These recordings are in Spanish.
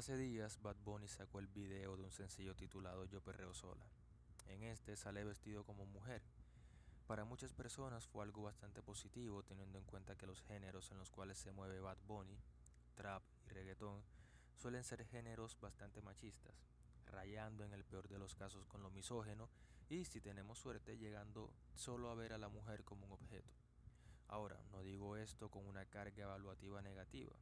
Hace días Bad Bunny sacó el video de un sencillo titulado Yo Perreo Sola. En este sale vestido como mujer. Para muchas personas fue algo bastante positivo teniendo en cuenta que los géneros en los cuales se mueve Bad Bunny, trap y reggaetón, suelen ser géneros bastante machistas, rayando en el peor de los casos con lo misógeno y si tenemos suerte llegando solo a ver a la mujer como un objeto. Ahora, no digo esto con una carga evaluativa negativa,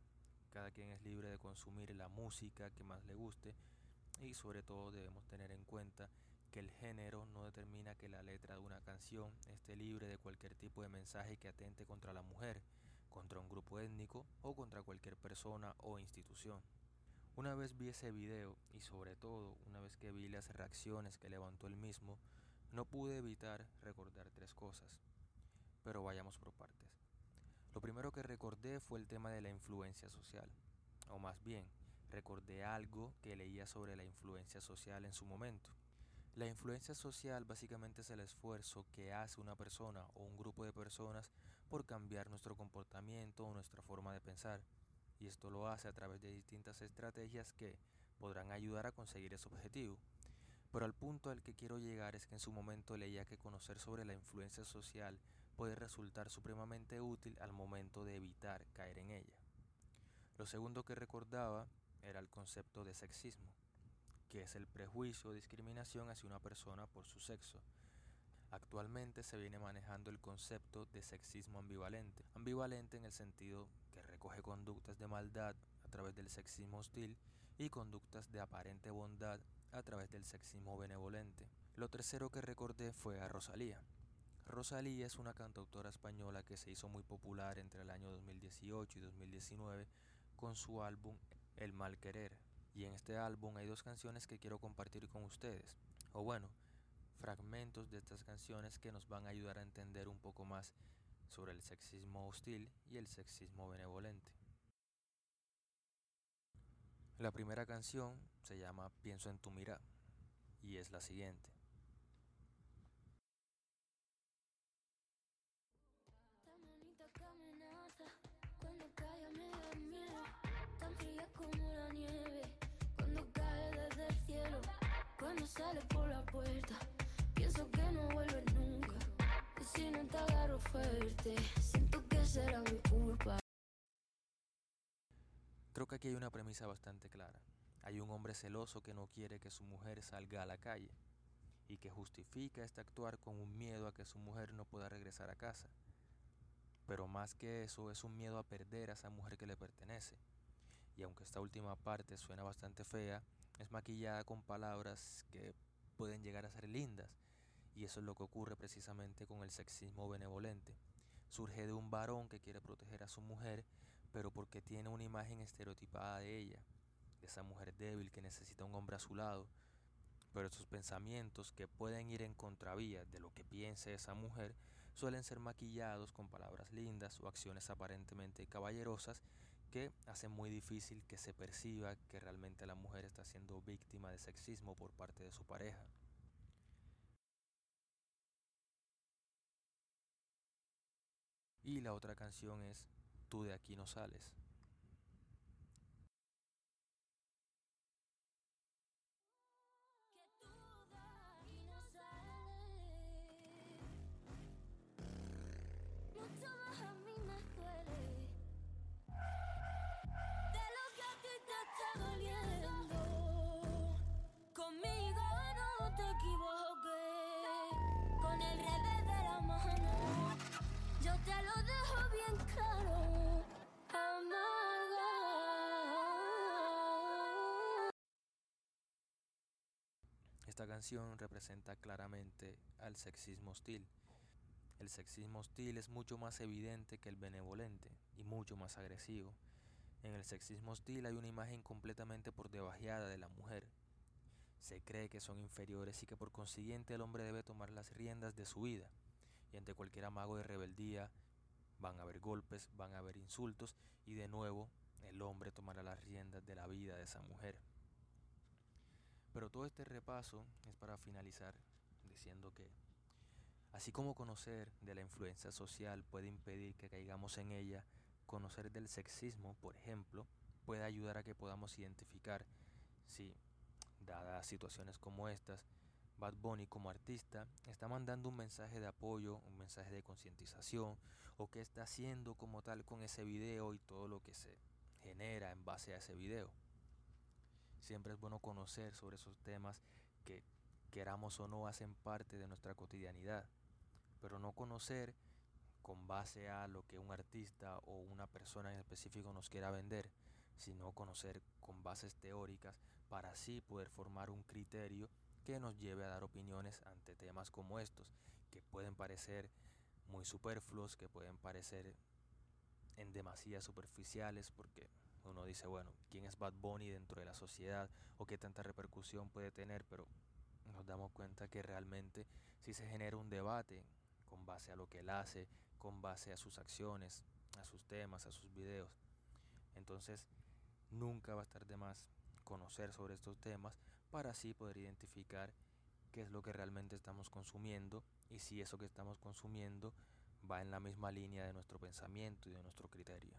cada quien es libre de consumir la música que más le guste y sobre todo debemos tener en cuenta que el género no determina que la letra de una canción esté libre de cualquier tipo de mensaje que atente contra la mujer, contra un grupo étnico o contra cualquier persona o institución. Una vez vi ese video y sobre todo una vez que vi las reacciones que levantó el mismo, no pude evitar recordar tres cosas. Pero vayamos por partes. Lo primero que recordé fue el tema de la influencia social, o más bien, recordé algo que leía sobre la influencia social en su momento. La influencia social básicamente es el esfuerzo que hace una persona o un grupo de personas por cambiar nuestro comportamiento o nuestra forma de pensar, y esto lo hace a través de distintas estrategias que podrán ayudar a conseguir ese objetivo. Pero al punto al que quiero llegar es que en su momento leía que conocer sobre la influencia social puede resultar supremamente útil al momento de evitar caer en ella. Lo segundo que recordaba era el concepto de sexismo, que es el prejuicio o discriminación hacia una persona por su sexo. Actualmente se viene manejando el concepto de sexismo ambivalente, ambivalente en el sentido que recoge conductas de maldad a través del sexismo hostil y conductas de aparente bondad a través del sexismo benevolente. Lo tercero que recordé fue a Rosalía. Rosalía es una cantautora española que se hizo muy popular entre el año 2018 y 2019 con su álbum El Mal Querer. Y en este álbum hay dos canciones que quiero compartir con ustedes. O bueno, fragmentos de estas canciones que nos van a ayudar a entender un poco más sobre el sexismo hostil y el sexismo benevolente. La primera canción se llama Pienso en tu mirada y es la siguiente. Creo que aquí hay una premisa bastante clara. Hay un hombre celoso que no quiere que su mujer salga a la calle y que justifica este actuar con un miedo a que su mujer no pueda regresar a casa. Pero más que eso es un miedo a perder a esa mujer que le pertenece. Y aunque esta última parte suena bastante fea, es maquillada con palabras que pueden llegar a ser lindas. Y eso es lo que ocurre precisamente con el sexismo benevolente surge de un varón que quiere proteger a su mujer, pero porque tiene una imagen estereotipada de ella, de esa mujer débil que necesita un hombre a su lado. Pero esos pensamientos que pueden ir en contravía de lo que piense esa mujer suelen ser maquillados con palabras lindas o acciones aparentemente caballerosas que hacen muy difícil que se perciba que realmente la mujer está siendo víctima de sexismo por parte de su pareja. Y la otra canción es Tú de aquí no sales. Esta canción representa claramente al sexismo hostil. El sexismo hostil es mucho más evidente que el benevolente y mucho más agresivo. En el sexismo hostil hay una imagen completamente por debajeada de la mujer. Se cree que son inferiores y que por consiguiente el hombre debe tomar las riendas de su vida. Y ante cualquier amago de rebeldía van a haber golpes, van a haber insultos y de nuevo el hombre tomará las riendas de la vida de esa mujer. Pero todo este repaso es para finalizar diciendo que, así como conocer de la influencia social puede impedir que caigamos en ella, conocer del sexismo, por ejemplo, puede ayudar a que podamos identificar si, dadas situaciones como estas, Bad Bunny como artista está mandando un mensaje de apoyo, un mensaje de concientización, o qué está haciendo como tal con ese video y todo lo que se genera en base a ese video. Siempre es bueno conocer sobre esos temas que queramos o no hacen parte de nuestra cotidianidad, pero no conocer con base a lo que un artista o una persona en específico nos quiera vender, sino conocer con bases teóricas para así poder formar un criterio que nos lleve a dar opiniones ante temas como estos, que pueden parecer muy superfluos, que pueden parecer en demasía superficiales, porque uno dice, bueno, ¿quién es Bad Bunny dentro de la sociedad o qué tanta repercusión puede tener? Pero nos damos cuenta que realmente si se genera un debate con base a lo que él hace, con base a sus acciones, a sus temas, a sus videos. Entonces, nunca va a estar de más conocer sobre estos temas para así poder identificar qué es lo que realmente estamos consumiendo y si eso que estamos consumiendo va en la misma línea de nuestro pensamiento y de nuestro criterio.